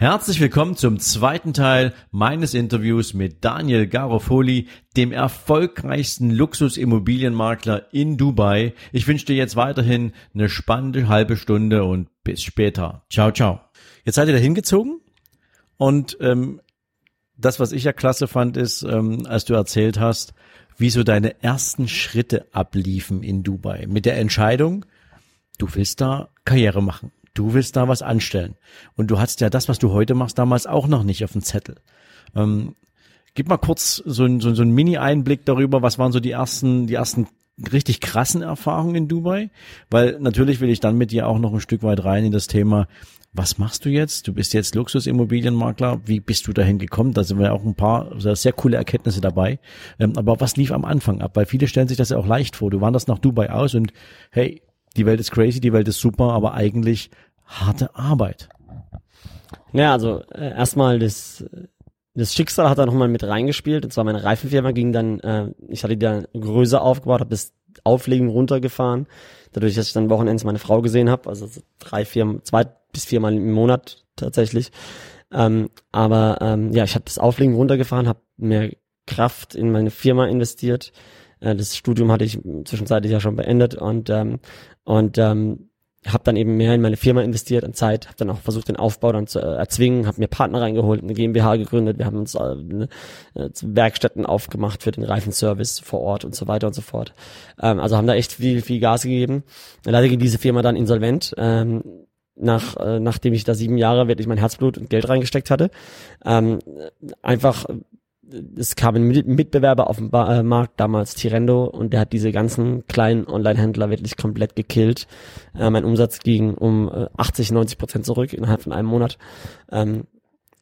Herzlich willkommen zum zweiten Teil meines Interviews mit Daniel Garofoli, dem erfolgreichsten Luxusimmobilienmakler in Dubai. Ich wünsche dir jetzt weiterhin eine spannende halbe Stunde und bis später. Ciao, ciao. Jetzt seid ihr da hingezogen und ähm, das, was ich ja klasse fand, ist, ähm, als du erzählt hast, wie so deine ersten Schritte abliefen in Dubai mit der Entscheidung, du willst da Karriere machen du willst da was anstellen. Und du hast ja das, was du heute machst, damals auch noch nicht auf dem Zettel. Ähm, gib mal kurz so, ein, so, so einen Mini-Einblick darüber, was waren so die ersten, die ersten richtig krassen Erfahrungen in Dubai? Weil natürlich will ich dann mit dir auch noch ein Stück weit rein in das Thema, was machst du jetzt? Du bist jetzt Luxusimmobilienmakler. Wie bist du dahin gekommen? Da sind wir auch ein paar sehr, sehr coole Erkenntnisse dabei. Ähm, aber was lief am Anfang ab? Weil viele stellen sich das ja auch leicht vor. Du wanderst nach Dubai aus und hey, die Welt ist crazy, die Welt ist super, aber eigentlich harte Arbeit. Ja, also äh, erstmal das das Schicksal hat da nochmal mit reingespielt. Und zwar meine Reifenfirma ging dann, äh, ich hatte die dann größer aufgebaut, habe das Auflegen runtergefahren. Dadurch, dass ich dann Wochenends meine Frau gesehen habe, also drei, vier, zwei bis viermal im Monat tatsächlich. Ähm, aber ähm, ja, ich habe das Auflegen runtergefahren, habe mehr Kraft in meine Firma investiert. Äh, das Studium hatte ich zwischenzeitlich ja schon beendet und ähm, und ähm, habe dann eben mehr in meine Firma investiert an Zeit, habe dann auch versucht den Aufbau dann zu äh, erzwingen, habe mir Partner reingeholt, eine GmbH gegründet, wir haben uns äh, ne, äh, Werkstätten aufgemacht für den Reifenservice vor Ort und so weiter und so fort. Ähm, also haben da echt viel viel Gas gegeben. Leider ging diese Firma dann insolvent. Ähm, nach, äh, nachdem ich da sieben Jahre wirklich mein Herzblut und Geld reingesteckt hatte. Ähm, einfach es kam ein Mitbewerber auf dem äh, Markt, damals Tirendo, und der hat diese ganzen kleinen Online-Händler wirklich komplett gekillt. Äh, mein Umsatz ging um äh, 80, 90 Prozent zurück innerhalb von einem Monat. Ähm,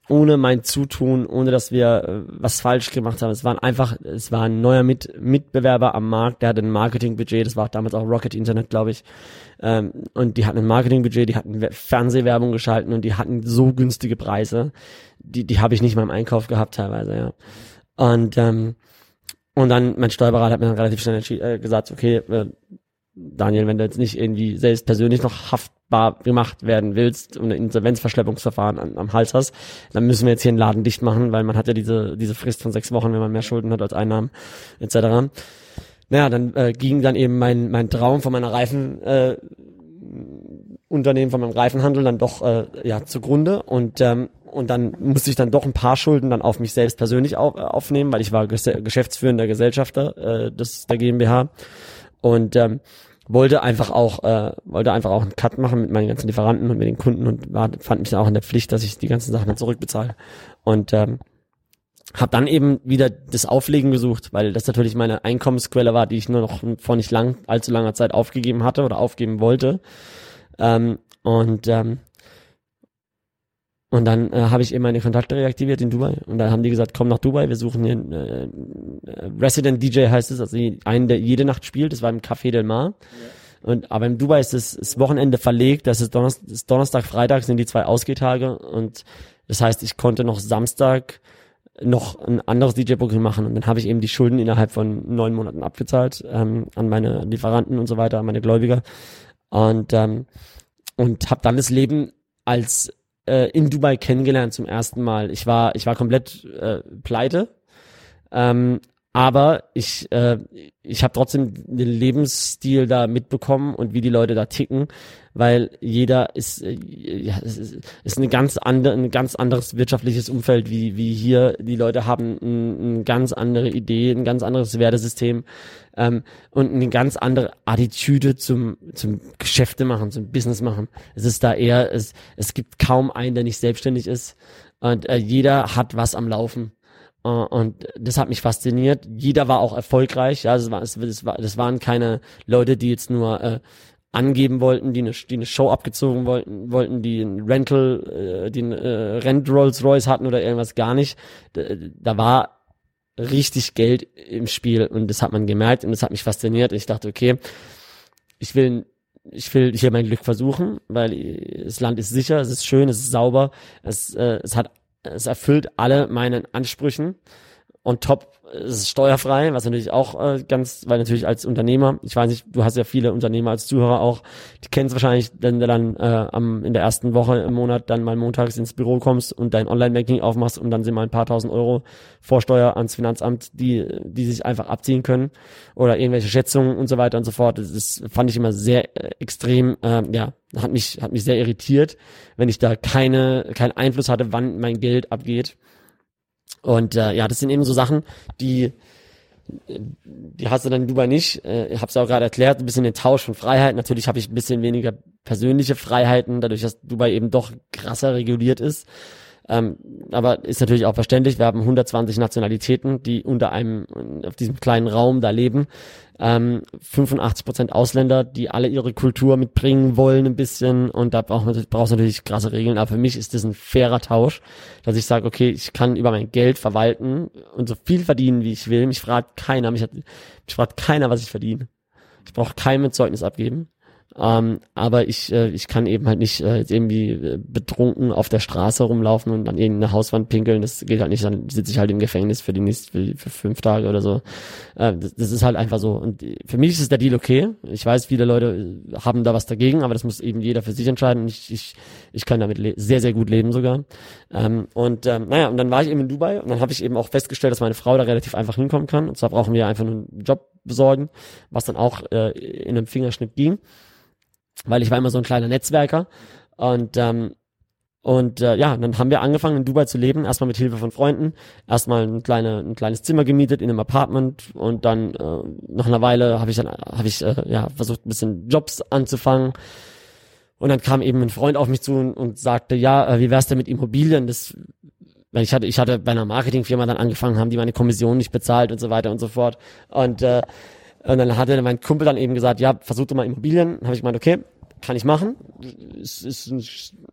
ohne mein Zutun, ohne dass wir äh, was falsch gemacht haben. Es waren einfach, es war ein neuer Mit Mitbewerber am Markt, der hatte ein Marketingbudget, das war damals auch Rocket Internet, glaube ich. Ähm, und die hatten ein Marketingbudget, die hatten Fernsehwerbung geschalten und die hatten so günstige Preise die, die habe ich nicht mal im Einkauf gehabt teilweise, ja. Und, ähm, und dann, mein Steuerberater hat mir dann relativ schnell äh, gesagt, okay, äh, Daniel, wenn du jetzt nicht irgendwie selbst persönlich noch haftbar gemacht werden willst und ein Insolvenzverschleppungsverfahren an, am Hals hast, dann müssen wir jetzt hier einen Laden dicht machen, weil man hat ja diese, diese Frist von sechs Wochen, wenn man mehr Schulden hat als Einnahmen, etc. Naja, dann äh, ging dann eben mein, mein Traum von meiner Reifen, äh, Unternehmen von meinem Reifenhandel dann doch äh, ja zugrunde und ähm, und dann musste ich dann doch ein paar Schulden dann auf mich selbst persönlich auf, aufnehmen, weil ich war ges geschäftsführender Gesellschafter äh, des der GmbH und ähm, wollte einfach auch äh, wollte einfach auch einen Cut machen mit meinen ganzen Lieferanten und mit den Kunden und war, fand mich dann auch in der Pflicht, dass ich die ganzen Sachen dann zurückbezahle. Und ähm, habe dann eben wieder das Auflegen gesucht, weil das natürlich meine Einkommensquelle war, die ich nur noch vor nicht lang allzu langer Zeit aufgegeben hatte oder aufgeben wollte. Ähm, und ähm, und dann äh, habe ich eben meine Kontakte reaktiviert in Dubai. Und dann haben die gesagt, komm nach Dubai, wir suchen hier einen äh, Resident DJ heißt es, also einen, der jede Nacht spielt. Das war im Café Del Mar. Ja. Und aber in Dubai ist das, das Wochenende verlegt, das ist Donnerstag, das Donnerstag, Freitag sind die zwei Ausgehtage. Und das heißt, ich konnte noch Samstag noch ein anderes DJ-Programm machen. Und dann habe ich eben die Schulden innerhalb von neun Monaten abgezahlt ähm, an meine Lieferanten und so weiter, an meine Gläubiger. Und ähm, und habe dann das Leben als äh, in Dubai kennengelernt zum ersten Mal. Ich war, ich war komplett äh, pleite. Ähm, aber ich, äh, ich habe trotzdem den Lebensstil da mitbekommen und wie die Leute da ticken, weil jeder ist, äh, ja, ist, ist eine ganz andere, ein ganz anderes wirtschaftliches Umfeld wie wie hier. Die Leute haben ein, eine ganz andere Idee, ein ganz anderes Wertesystem ähm, und eine ganz andere Attitüde zum zum Geschäfte machen, zum Business machen. Es ist da eher, es es gibt kaum einen, der nicht selbstständig ist und äh, jeder hat was am Laufen und das hat mich fasziniert. Jeder war auch erfolgreich. Ja, das, war, das, war, das waren keine Leute, die jetzt nur äh, angeben wollten, die eine, die eine Show abgezogen wollten, wollten, die ein Rental, äh, die ein äh, Rent Rolls Royce hatten oder irgendwas gar nicht. Da, da war richtig Geld im Spiel und das hat man gemerkt und das hat mich fasziniert. Ich dachte, okay, ich will ich will hier mein Glück versuchen, weil das Land ist sicher, es ist schön, es ist sauber, es, äh, es hat es erfüllt alle meinen Ansprüchen und top es ist steuerfrei, was natürlich auch äh, ganz, weil natürlich als Unternehmer, ich weiß nicht, du hast ja viele Unternehmer als Zuhörer auch, die kennen es wahrscheinlich, wenn du dann äh, am, in der ersten Woche im Monat dann mal montags ins Büro kommst und dein Online-Banking aufmachst und dann sind mal ein paar tausend Euro Vorsteuer ans Finanzamt, die, die sich einfach abziehen können oder irgendwelche Schätzungen und so weiter und so fort. Das, das fand ich immer sehr äh, extrem, äh, ja, hat mich, hat mich sehr irritiert, wenn ich da keine, keinen Einfluss hatte, wann mein Geld abgeht. Und äh, ja, das sind eben so Sachen, die die hast du dann in Dubai nicht. Äh, ich habe es auch gerade erklärt, ein bisschen den Tausch von Freiheit. Natürlich habe ich ein bisschen weniger persönliche Freiheiten, dadurch, dass Dubai eben doch krasser reguliert ist. Ähm, aber ist natürlich auch verständlich. Wir haben 120 Nationalitäten, die unter einem, auf diesem kleinen Raum da leben. Ähm, 85 Prozent Ausländer, die alle ihre Kultur mitbringen wollen ein bisschen. Und da braucht man brauchst natürlich krasse Regeln. Aber für mich ist das ein fairer Tausch, dass ich sage, okay, ich kann über mein Geld verwalten und so viel verdienen, wie ich will. Mich fragt keiner, mich, hat, mich fragt keiner, was ich verdiene. Ich brauche kein Zeugnis abgeben. Ähm, aber ich, äh, ich kann eben halt nicht äh, irgendwie äh, betrunken auf der Straße rumlaufen und an irgendeine Hauswand pinkeln. Das geht halt nicht. Dann sitze ich halt im Gefängnis für die nächsten, für, für fünf Tage oder so. Äh, das, das ist halt einfach so. Und für mich ist der Deal okay. Ich weiß, viele Leute äh, haben da was dagegen, aber das muss eben jeder für sich entscheiden. Ich, ich, ich kann damit sehr, sehr gut leben sogar. Ähm, und ähm, naja, und dann war ich eben in Dubai und dann habe ich eben auch festgestellt, dass meine Frau da relativ einfach hinkommen kann. Und zwar brauchen wir einfach nur einen Job besorgen, was dann auch äh, in einem Fingerschnitt ging weil ich war immer so ein kleiner Netzwerker. Und ähm, und äh, ja, dann haben wir angefangen in Dubai zu leben, erstmal mit Hilfe von Freunden, erstmal ein, kleine, ein kleines Zimmer gemietet in einem Apartment und dann äh, nach einer Weile habe ich dann habe ich äh, ja versucht ein bisschen Jobs anzufangen. Und dann kam eben ein Freund auf mich zu und, und sagte, ja, äh, wie wär's denn mit Immobilien? Das weil ich hatte ich hatte bei einer Marketingfirma dann angefangen, haben die meine Kommission nicht bezahlt und so weiter und so fort. Und äh, und dann hatte mein Kumpel dann eben gesagt, ja, versuch doch mal Immobilien. Habe ich gemeint, okay, kann ich machen. Es ist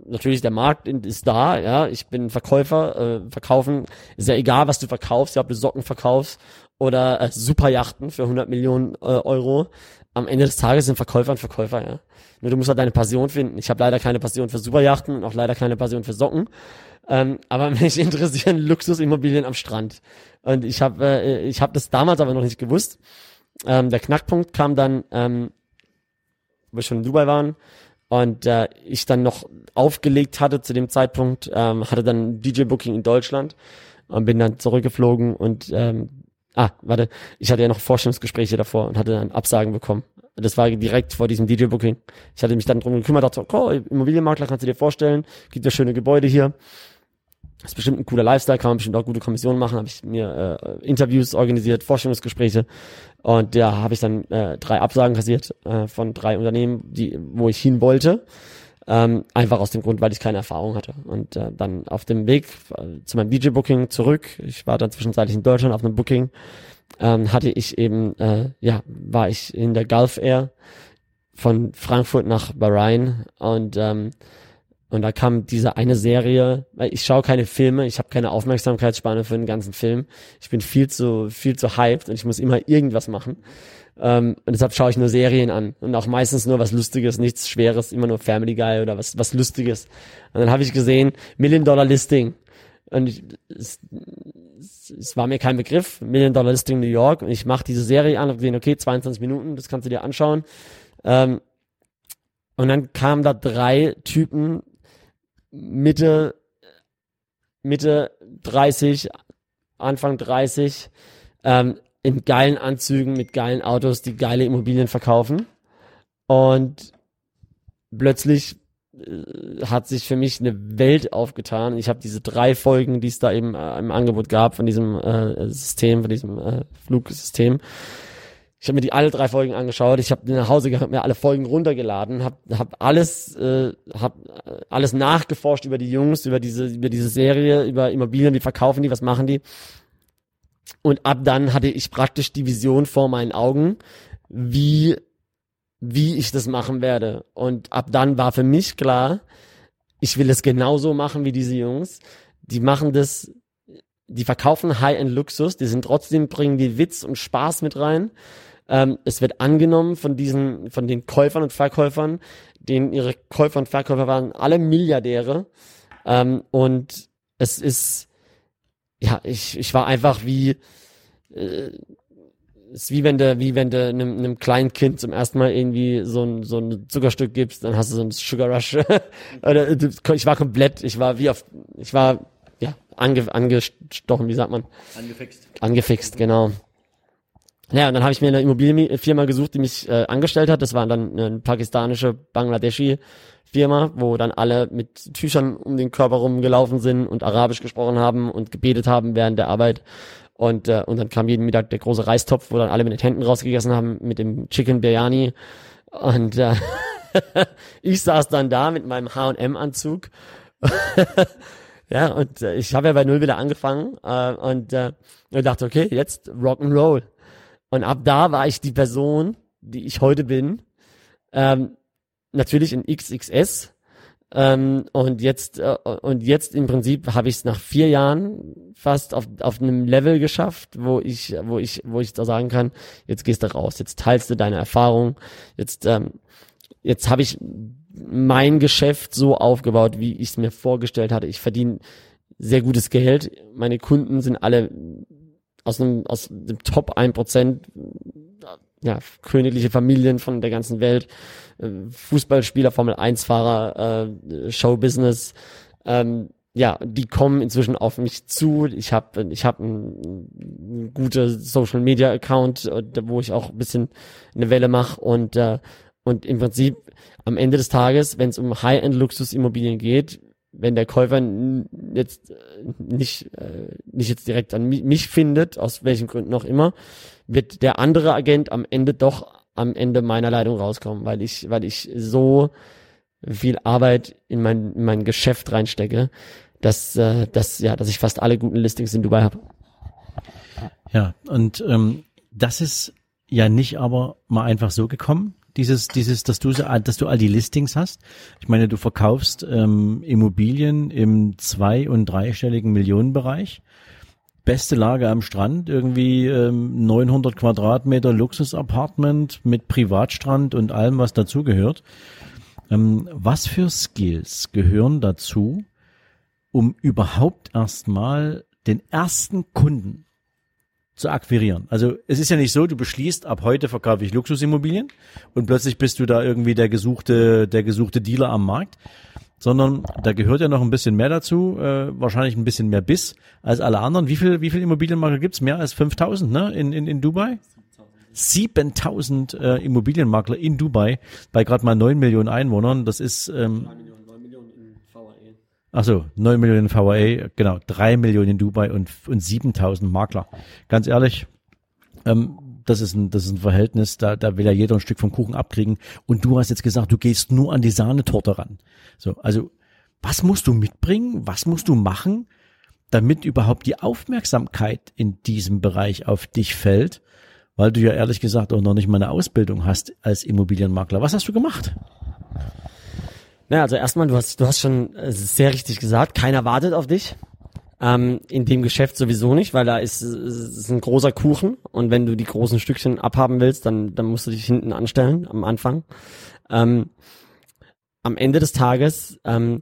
natürlich der Markt ist da, ja. Ich bin Verkäufer, äh, verkaufen ist ja egal, was du verkaufst, ja, ob du Socken verkaufst oder äh, Superjachten für 100 Millionen äh, Euro. Am Ende des Tages sind Verkäufer und Verkäufer, ja. Nur du musst halt deine Passion finden. Ich habe leider keine Passion für Superjachten und auch leider keine Passion für Socken. Ähm, aber mich interessieren Luxusimmobilien am Strand. Und ich habe äh, ich habe das damals aber noch nicht gewusst. Ähm, der Knackpunkt kam dann, ähm, wo wir schon in Dubai waren und äh, ich dann noch aufgelegt hatte zu dem Zeitpunkt, ähm, hatte dann DJ-Booking in Deutschland und bin dann zurückgeflogen und ähm, ah, warte, ich hatte ja noch Vorstellungsgespräche davor und hatte dann Absagen bekommen. Das war direkt vor diesem DJ-Booking. Ich hatte mich dann drum gekümmert, dachte, oh, Immobilienmakler kannst du dir vorstellen, gibt ja schöne Gebäude hier. Das ist bestimmt ein cooler Lifestyle, kann man bestimmt auch gute Kommissionen machen. Habe ich mir äh, Interviews organisiert, Vorstellungsgespräche und da habe ich dann äh, drei Absagen kassiert äh, von drei Unternehmen, die, wo ich hin wollte. Ähm, einfach aus dem Grund, weil ich keine Erfahrung hatte. Und äh, dann auf dem Weg äh, zu meinem DJ-Booking zurück, ich war dann zwischenzeitlich in Deutschland auf einem Booking, ähm, hatte ich eben, äh, ja, war ich in der Gulf Air von Frankfurt nach Bahrain und ähm, und da kam diese eine Serie, weil ich schaue keine Filme, ich habe keine Aufmerksamkeitsspanne für den ganzen Film. Ich bin viel zu, viel zu hyped und ich muss immer irgendwas machen. Ähm, und deshalb schaue ich nur Serien an. Und auch meistens nur was Lustiges, nichts Schweres, immer nur Family Guy oder was, was Lustiges. Und dann habe ich gesehen, Million Dollar Listing. Und ich, es, es war mir kein Begriff, Million Dollar Listing New York. Und ich mache diese Serie an und gesehen, okay, 22 Minuten, das kannst du dir anschauen. Ähm, und dann kamen da drei Typen Mitte, Mitte 30, Anfang 30, ähm, in geilen Anzügen mit geilen Autos, die geile Immobilien verkaufen. Und plötzlich äh, hat sich für mich eine Welt aufgetan. Ich habe diese drei Folgen, die es da eben äh, im Angebot gab von diesem äh, System, von diesem äh, Flugsystem, ich habe mir die alle drei Folgen angeschaut. Ich habe nach Hause gehabt, mir alle Folgen runtergeladen, habe hab alles, äh, hab alles nachgeforscht über die Jungs, über diese, über diese Serie, über Immobilien, wie verkaufen die, was machen die. Und ab dann hatte ich praktisch die Vision vor meinen Augen, wie wie ich das machen werde. Und ab dann war für mich klar, ich will es genauso machen wie diese Jungs. Die machen das die verkaufen High-End-Luxus, die sind trotzdem, bringen die Witz und Spaß mit rein. Ähm, es wird angenommen von diesen, von den Käufern und Verkäufern, denen ihre Käufer und Verkäufer waren alle Milliardäre. Ähm, und es ist, ja, ich, ich war einfach wie, äh, ist wie wenn du, wie wenn du einem, einem kleinen Kind zum ersten Mal irgendwie so ein, so ein Zuckerstück gibst, dann hast du so ein Sugar Rush. Ich war komplett, ich war wie auf, ich war, ange, angestochen, wie sagt man? Angefixt. Angefixt, genau. Ja, und dann habe ich mir eine Immobilienfirma gesucht, die mich äh, angestellt hat. Das war dann eine pakistanische, Bangladeschi Firma, wo dann alle mit Tüchern um den Körper rumgelaufen sind und Arabisch gesprochen haben und gebetet haben während der Arbeit. Und, äh, und dann kam jeden Mittag der große Reistopf, wo dann alle mit den Händen rausgegessen haben mit dem Chicken Biryani. Und äh, ich saß dann da mit meinem H&M-Anzug. ja, und äh, ich habe ja bei Null wieder angefangen äh, und, äh, dachte, okay, jetzt Rock'n'Roll. Und ab da war ich die Person, die ich heute bin. Ähm, natürlich in XXS. Ähm, und jetzt äh, und jetzt im Prinzip habe ich es nach vier Jahren fast auf, auf einem Level geschafft, wo ich wo ich wo ich da sagen kann, jetzt gehst du raus, jetzt teilst du deine Erfahrung, jetzt ähm, jetzt habe ich mein Geschäft so aufgebaut, wie ich es mir vorgestellt hatte. Ich verdiene sehr gutes Geld. Meine Kunden sind alle aus einem aus dem Top 1%, ja, königliche Familien von der ganzen Welt, äh, Fußballspieler, Formel 1 Fahrer, äh, Showbusiness, ähm, ja, die kommen inzwischen auf mich zu. Ich habe ich hab einen, einen gute Social Media Account, äh, wo ich auch ein bisschen eine Welle mache und äh, und im Prinzip am Ende des Tages, wenn es um High-End Luxusimmobilien geht, wenn der Käufer jetzt äh, nicht, äh, nicht jetzt direkt an mich findet, aus welchen Gründen auch immer, wird der andere Agent am Ende doch am Ende meiner Leitung rauskommen, weil ich, weil ich so viel Arbeit in mein, in mein Geschäft reinstecke, dass, äh, dass, ja, dass ich fast alle guten Listings in Dubai habe. Ja, und ähm, das ist ja nicht aber mal einfach so gekommen, dieses, dieses, dass du, dass du all die Listings hast. Ich meine, du verkaufst ähm, Immobilien im zwei- und dreistelligen Millionenbereich. Beste Lage am Strand, irgendwie ähm, 900 Quadratmeter Luxusapartment mit Privatstrand und allem, was dazugehört. Ähm, was für Skills gehören dazu, um überhaupt erstmal den ersten Kunden zu akquirieren. Also es ist ja nicht so, du beschließt, ab heute verkaufe ich Luxusimmobilien und plötzlich bist du da irgendwie der gesuchte, der gesuchte Dealer am Markt, sondern da gehört ja noch ein bisschen mehr dazu, äh, wahrscheinlich ein bisschen mehr Biss als alle anderen. Wie viel, wie viel Immobilienmakler gibt's? Mehr als 5000 ne? in, in, in Dubai? 7000 äh, Immobilienmakler in Dubai bei gerade mal 9 Millionen Einwohnern. Das ist ähm, Ach so, 9 Millionen VAA, genau, 3 Millionen in Dubai und, und 7000 Makler. Ganz ehrlich, ähm, das ist ein, das ist ein Verhältnis, da, da will ja jeder ein Stück vom Kuchen abkriegen. Und du hast jetzt gesagt, du gehst nur an die Sahnetorte ran. So, also, was musst du mitbringen? Was musst du machen, damit überhaupt die Aufmerksamkeit in diesem Bereich auf dich fällt? Weil du ja ehrlich gesagt auch noch nicht mal eine Ausbildung hast als Immobilienmakler. Was hast du gemacht? Na, also erstmal, du hast, du hast schon äh, sehr richtig gesagt, keiner wartet auf dich. Ähm, in dem Geschäft sowieso nicht, weil da ist, ist ein großer Kuchen und wenn du die großen Stückchen abhaben willst, dann, dann musst du dich hinten anstellen am Anfang. Ähm, am Ende des Tages, ähm,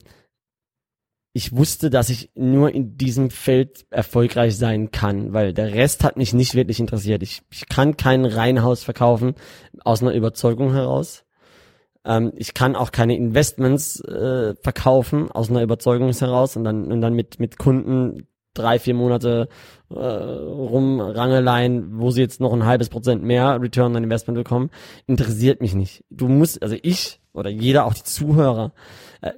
ich wusste, dass ich nur in diesem Feld erfolgreich sein kann, weil der Rest hat mich nicht wirklich interessiert. Ich, ich kann kein Reihenhaus verkaufen aus einer Überzeugung heraus. Ähm, ich kann auch keine Investments äh, verkaufen aus einer Überzeugung heraus und dann und dann mit mit Kunden drei vier Monate äh, rumrangeleien, wo sie jetzt noch ein halbes Prozent mehr Return on Investment bekommen, interessiert mich nicht. Du musst, also ich oder jeder, auch die Zuhörer, äh,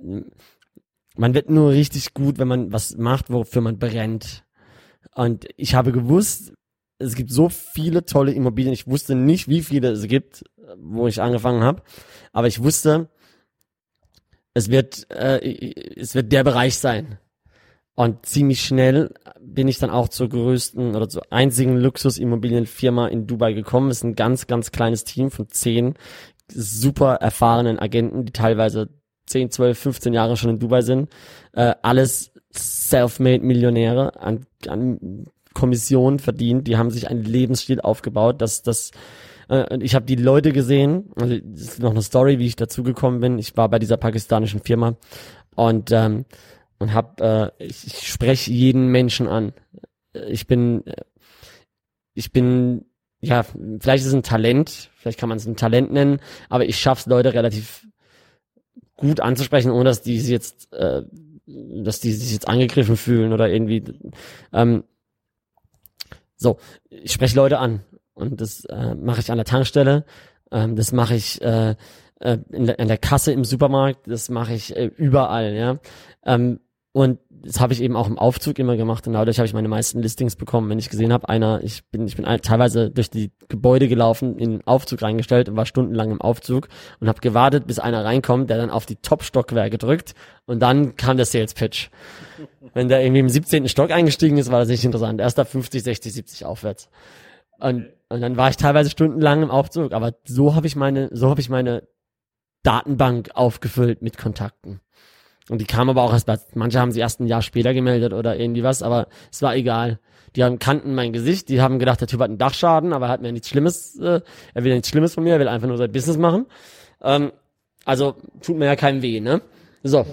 man wird nur richtig gut, wenn man was macht, wofür man brennt. Und ich habe gewusst, es gibt so viele tolle Immobilien. Ich wusste nicht, wie viele es gibt, wo ich angefangen habe. Aber ich wusste, es wird, äh, es wird der Bereich sein. Und ziemlich schnell bin ich dann auch zur größten oder zur einzigen Luxusimmobilienfirma in Dubai gekommen. Es ist ein ganz, ganz kleines Team von zehn super erfahrenen Agenten, die teilweise 10, 12, 15 Jahre schon in Dubai sind. Äh, alles Selfmade-Millionäre an, an Kommission verdient, die haben sich einen Lebensstil aufgebaut, dass das äh, ich habe die Leute gesehen, also das ist noch eine Story, wie ich dazu gekommen bin. Ich war bei dieser pakistanischen Firma und ähm, und hab äh, ich, ich spreche jeden Menschen an. Ich bin ich bin ja, vielleicht ist es ein Talent, vielleicht kann man es ein Talent nennen, aber ich schaff's Leute relativ gut anzusprechen, ohne dass die sich jetzt, äh, dass die sich jetzt angegriffen fühlen oder irgendwie. Ähm, so, ich spreche Leute an und das äh, mache ich an der Tankstelle, ähm, das mache ich äh, äh, in, der, in der Kasse im Supermarkt, das mache ich äh, überall, ja. Ähm, und das habe ich eben auch im Aufzug immer gemacht und dadurch habe ich meine meisten Listings bekommen. Wenn ich gesehen habe, einer, ich bin, ich bin teilweise durch die Gebäude gelaufen, in den Aufzug reingestellt und war stundenlang im Aufzug und habe gewartet, bis einer reinkommt, der dann auf die Top-Stockwerke drückt und dann kam der Sales Pitch. Wenn der irgendwie im 17. Stock eingestiegen ist, war das nicht interessant. Erst ab 50, 60, 70 aufwärts. Und, und dann war ich teilweise stundenlang im Aufzug, aber so habe ich meine, so habe ich meine Datenbank aufgefüllt mit Kontakten. Und die kamen aber auch erst, manche haben sie erst ein Jahr später gemeldet oder irgendwie was, aber es war egal. Die haben, kannten mein Gesicht, die haben gedacht, der Typ hat einen Dachschaden, aber er hat mir nichts Schlimmes, äh, er will nichts Schlimmes von mir, er will einfach nur sein Business machen. Ähm, also tut mir ja keinem weh, ne? So.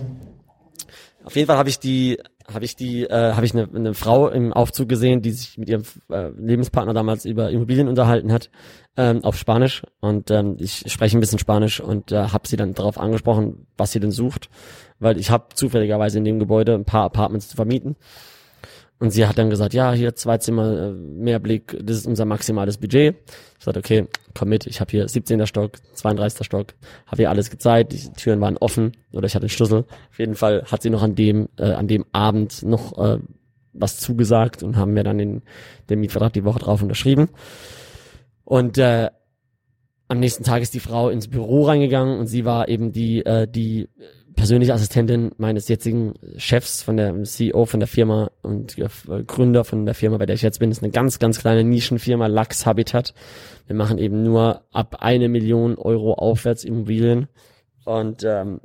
Auf jeden Fall habe ich die, habe ich die, äh, habe ich eine, eine Frau im Aufzug gesehen, die sich mit ihrem äh, Lebenspartner damals über Immobilien unterhalten hat, ähm, auf Spanisch. Und ähm, ich spreche ein bisschen Spanisch und äh, habe sie dann darauf angesprochen, was sie denn sucht weil ich habe zufälligerweise in dem Gebäude ein paar Apartments zu vermieten. Und sie hat dann gesagt, ja, hier zwei Zimmer, äh, mehr Blick, das ist unser maximales Budget. Ich sagte, okay, komm mit, ich habe hier 17. Stock, 32. Stock, habe ihr alles gezeigt, die Türen waren offen oder ich hatte den Schlüssel. Auf jeden Fall hat sie noch an dem, äh, an dem Abend noch äh, was zugesagt und haben mir dann den, den Mietvertrag die Woche drauf unterschrieben. Und äh, am nächsten Tag ist die Frau ins Büro reingegangen und sie war eben die, äh, die persönliche Assistentin meines jetzigen Chefs von der CEO von der Firma und äh, Gründer von der Firma, bei der ich jetzt bin, ist eine ganz, ganz kleine Nischenfirma, Lux Habitat. Wir machen eben nur ab eine Million Euro aufwärts Immobilien und ähm,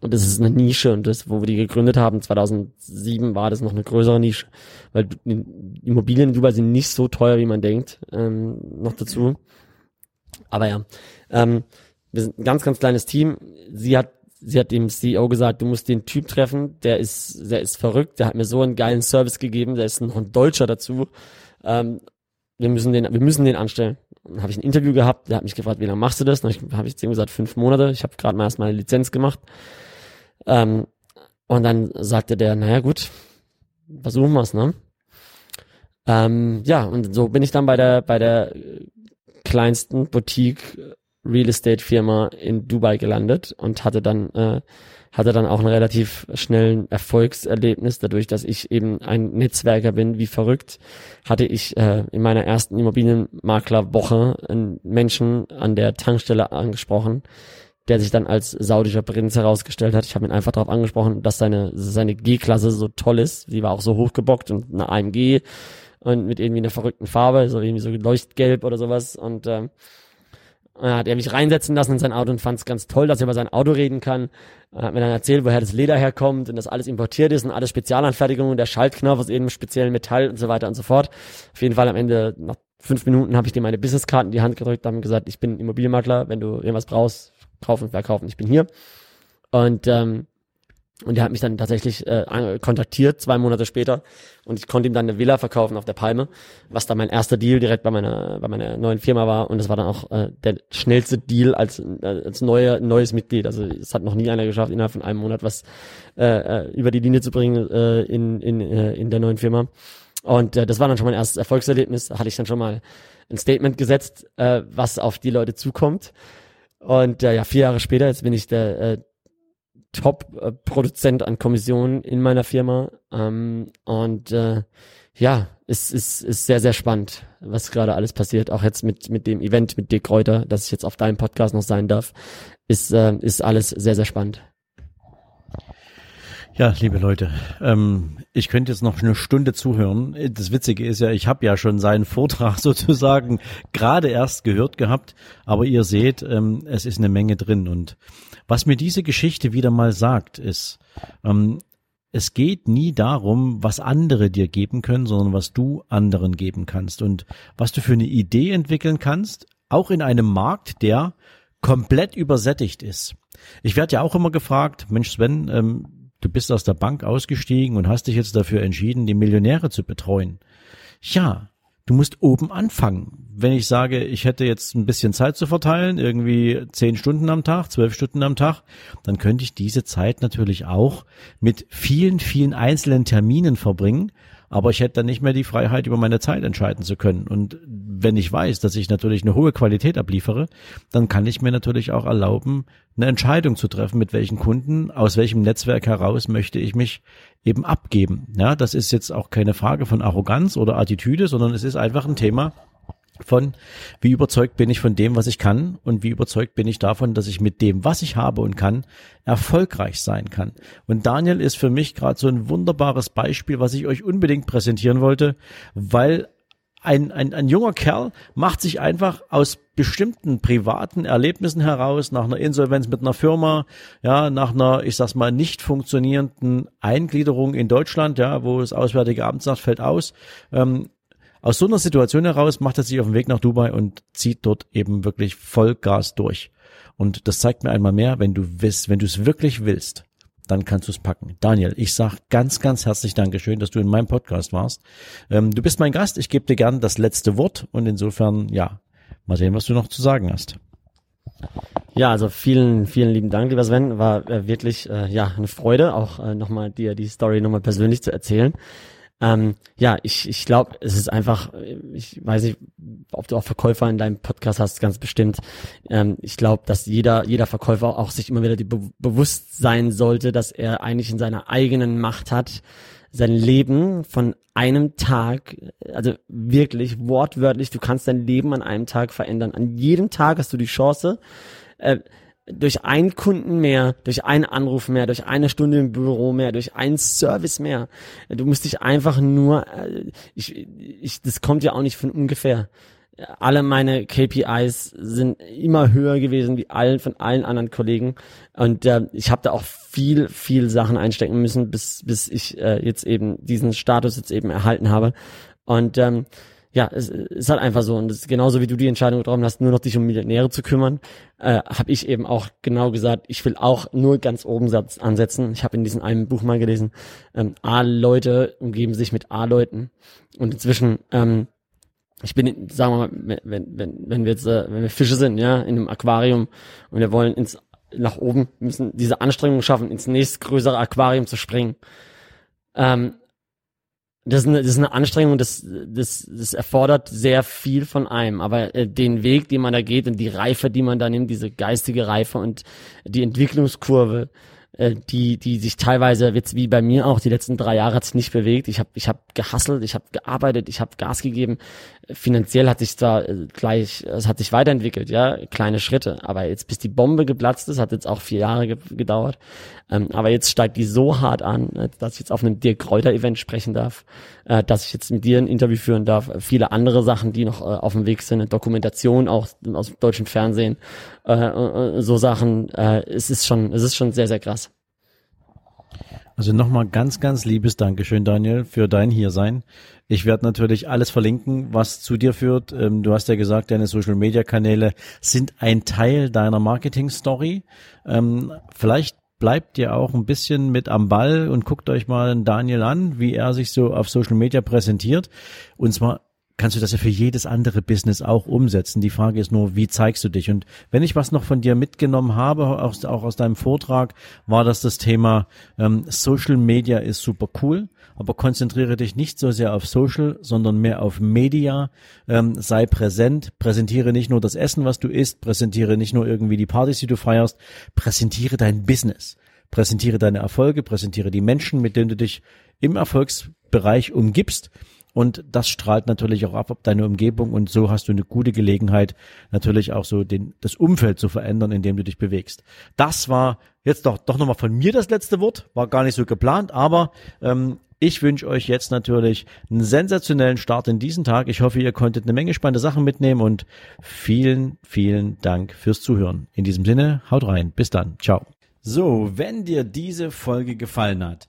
und das ist eine Nische und das, wo wir die gegründet haben, 2007 war das noch eine größere Nische, weil Immobilien in Dubai sind nicht so teuer, wie man denkt, ähm, noch dazu. Aber ja, ähm, wir sind ein ganz, ganz kleines Team. Sie hat sie hat dem CEO gesagt, du musst den Typ treffen, der ist, der ist verrückt, der hat mir so einen geilen Service gegeben, der ist noch ein Deutscher dazu. Ähm, wir müssen den, wir müssen den anstellen. Dann habe ich ein Interview gehabt, der hat mich gefragt, wie lange machst du das? Dann habe ich, zu ihm gesagt, fünf Monate. Ich habe gerade mal erst meine Lizenz gemacht. Ähm, und dann sagte der, naja gut, versuchen wir's, ne? Ähm, ja, und so bin ich dann bei der, bei der kleinsten Boutique Real Estate Firma in Dubai gelandet und hatte dann äh, hatte dann auch einen relativ schnellen Erfolgserlebnis dadurch, dass ich eben ein Netzwerker bin, wie verrückt, hatte ich äh, in meiner ersten Immobilienmaklerwoche einen Menschen an der Tankstelle angesprochen, der sich dann als saudischer Prinz herausgestellt hat. Ich habe ihn einfach darauf angesprochen, dass seine seine G-Klasse so toll ist. Sie war auch so hochgebockt und eine AMG und mit irgendwie einer verrückten Farbe, so irgendwie so leuchtgelb oder sowas und ähm, dann hat er mich reinsetzen lassen in sein Auto und fand es ganz toll, dass er über sein Auto reden kann. Er hat mir dann erzählt, woher das Leder herkommt und dass alles importiert ist und alles Spezialanfertigungen, der Schaltknopf aus irgendeinem speziellen Metall und so weiter und so fort. Auf jeden Fall am Ende, nach fünf Minuten, habe ich dir meine Businesskarten in die Hand gedrückt, haben gesagt, ich bin Immobilienmakler, wenn du irgendwas brauchst, kaufen, verkaufen, ich bin hier. Und ähm, und er hat mich dann tatsächlich äh, kontaktiert, zwei Monate später. Und ich konnte ihm dann eine Villa verkaufen auf der Palme, was dann mein erster Deal direkt bei meiner, bei meiner neuen Firma war. Und das war dann auch äh, der schnellste Deal als, äh, als neue, neues Mitglied. Also es hat noch nie einer geschafft, innerhalb von einem Monat was äh, äh, über die Linie zu bringen äh, in, in, äh, in der neuen Firma. Und äh, das war dann schon mein erstes Erfolgserlebnis. Da hatte ich dann schon mal ein Statement gesetzt, äh, was auf die Leute zukommt. Und äh, ja, vier Jahre später, jetzt bin ich der äh, Top-Produzent an Kommissionen in meiner Firma. Ähm, und äh, ja, es ist, ist sehr, sehr spannend, was gerade alles passiert. Auch jetzt mit, mit dem Event mit Dick Kräuter, dass ich jetzt auf deinem Podcast noch sein darf, ist, äh, ist alles sehr, sehr spannend. Ja, liebe Leute, ähm, ich könnte jetzt noch eine Stunde zuhören. Das Witzige ist ja, ich habe ja schon seinen Vortrag sozusagen gerade erst gehört gehabt, aber ihr seht, ähm, es ist eine Menge drin und was mir diese Geschichte wieder mal sagt, ist, ähm, es geht nie darum, was andere dir geben können, sondern was du anderen geben kannst und was du für eine Idee entwickeln kannst, auch in einem Markt, der komplett übersättigt ist. Ich werde ja auch immer gefragt, Mensch Sven, ähm, du bist aus der Bank ausgestiegen und hast dich jetzt dafür entschieden, die Millionäre zu betreuen. Ja, du musst oben anfangen. Wenn ich sage, ich hätte jetzt ein bisschen Zeit zu verteilen, irgendwie zehn Stunden am Tag, zwölf Stunden am Tag, dann könnte ich diese Zeit natürlich auch mit vielen, vielen einzelnen Terminen verbringen aber ich hätte dann nicht mehr die Freiheit, über meine Zeit entscheiden zu können. Und wenn ich weiß, dass ich natürlich eine hohe Qualität abliefere, dann kann ich mir natürlich auch erlauben, eine Entscheidung zu treffen, mit welchen Kunden, aus welchem Netzwerk heraus möchte ich mich eben abgeben. Ja, das ist jetzt auch keine Frage von Arroganz oder Attitüde, sondern es ist einfach ein Thema, von, wie überzeugt bin ich von dem, was ich kann und wie überzeugt bin ich davon, dass ich mit dem, was ich habe und kann, erfolgreich sein kann. Und Daniel ist für mich gerade so ein wunderbares Beispiel, was ich euch unbedingt präsentieren wollte, weil ein, ein, ein junger Kerl macht sich einfach aus bestimmten privaten Erlebnissen heraus, nach einer Insolvenz mit einer Firma, ja, nach einer, ich sag's mal, nicht funktionierenden Eingliederung in Deutschland, ja, wo das Auswärtige Amt sagt, fällt aus, ähm, aus so einer Situation heraus macht er sich auf den Weg nach Dubai und zieht dort eben wirklich Vollgas durch. Und das zeigt mir einmal mehr, wenn du willst, wenn du es wirklich willst, dann kannst du es packen. Daniel, ich sag ganz, ganz herzlich Dankeschön, dass du in meinem Podcast warst. Ähm, du bist mein Gast, ich gebe dir gern das letzte Wort und insofern, ja, mal sehen, was du noch zu sagen hast. Ja, also vielen, vielen lieben Dank, lieber Sven. War äh, wirklich äh, ja eine Freude, auch äh, nochmal dir die Story nochmal persönlich zu erzählen. Ähm, ja, ich, ich glaube, es ist einfach, ich weiß nicht, ob du auch Verkäufer in deinem Podcast hast, ganz bestimmt. Ähm, ich glaube, dass jeder, jeder Verkäufer auch sich immer wieder be bewusst sein sollte, dass er eigentlich in seiner eigenen Macht hat, sein Leben von einem Tag, also wirklich wortwörtlich, du kannst dein Leben an einem Tag verändern. An jedem Tag hast du die Chance, äh, durch einen Kunden mehr, durch einen Anruf mehr, durch eine Stunde im Büro mehr, durch einen Service mehr. Du musst dich einfach nur, äh, ich, ich, das kommt ja auch nicht von ungefähr. Alle meine KPIs sind immer höher gewesen wie allen von allen anderen Kollegen und äh, ich habe da auch viel viel Sachen einstecken müssen, bis bis ich äh, jetzt eben diesen Status jetzt eben erhalten habe und ähm, ja, es ist halt einfach so. Und es ist genauso wie du die Entscheidung getroffen hast, nur noch dich um Millionäre zu kümmern, äh, habe ich eben auch genau gesagt, ich will auch nur ganz oben ansetzen. Ich habe in diesem einen Buch mal gelesen, ähm, A-Leute umgeben sich mit A-Leuten. Und inzwischen, ähm, ich bin, sagen wir mal, wenn, wenn, wenn wir jetzt, äh, wenn wir Fische sind, ja, in einem Aquarium und wir wollen ins nach oben, müssen diese Anstrengung schaffen, ins nächstgrößere Aquarium zu springen. Ähm, das ist eine, das ist eine Anstrengung, das, das, das erfordert sehr viel von einem. Aber äh, den Weg, den man da geht und die Reife, die man da nimmt, diese geistige Reife und die Entwicklungskurve, äh, die, die sich teilweise jetzt wie bei mir auch die letzten drei Jahre hat sich nicht bewegt. Ich habe ich hab gehasselt, ich habe gearbeitet, ich habe Gas gegeben. Finanziell hat sich zwar äh, gleich, es hat sich weiterentwickelt, ja, kleine Schritte. Aber jetzt bis die Bombe geplatzt ist, hat jetzt auch vier Jahre ge gedauert. Ähm, aber jetzt steigt die so hart an, äh, dass ich jetzt auf einem Dirk Kräuter Event sprechen darf, äh, dass ich jetzt mit dir ein Interview führen darf. Viele andere Sachen, die noch äh, auf dem Weg sind, Dokumentation auch aus deutschem Fernsehen, äh, äh, so Sachen. Äh, es ist schon, es ist schon sehr, sehr krass. Also nochmal ganz, ganz liebes Dankeschön, Daniel, für dein Hiersein. Ich werde natürlich alles verlinken, was zu dir führt. Ähm, du hast ja gesagt, deine Social-Media-Kanäle sind ein Teil deiner Marketing-Story. Ähm, vielleicht bleibt ihr auch ein bisschen mit am Ball und guckt euch mal Daniel an, wie er sich so auf Social Media präsentiert. Und zwar kannst du das ja für jedes andere Business auch umsetzen. Die Frage ist nur, wie zeigst du dich? Und wenn ich was noch von dir mitgenommen habe, auch, auch aus deinem Vortrag, war das das Thema ähm, Social Media ist super cool, aber konzentriere dich nicht so sehr auf Social, sondern mehr auf Media. Ähm, sei präsent, präsentiere nicht nur das Essen, was du isst, präsentiere nicht nur irgendwie die Partys, die du feierst, präsentiere dein Business. Präsentiere deine Erfolge, präsentiere die Menschen, mit denen du dich im Erfolgsbereich umgibst und das strahlt natürlich auch ab auf deine Umgebung und so hast du eine gute Gelegenheit, natürlich auch so den, das Umfeld zu verändern, in dem du dich bewegst. Das war jetzt doch, doch nochmal von mir das letzte Wort, war gar nicht so geplant, aber ähm, ich wünsche euch jetzt natürlich einen sensationellen Start in diesen Tag. Ich hoffe, ihr konntet eine Menge spannende Sachen mitnehmen und vielen, vielen Dank fürs Zuhören. In diesem Sinne, haut rein. Bis dann. Ciao. So, wenn dir diese Folge gefallen hat,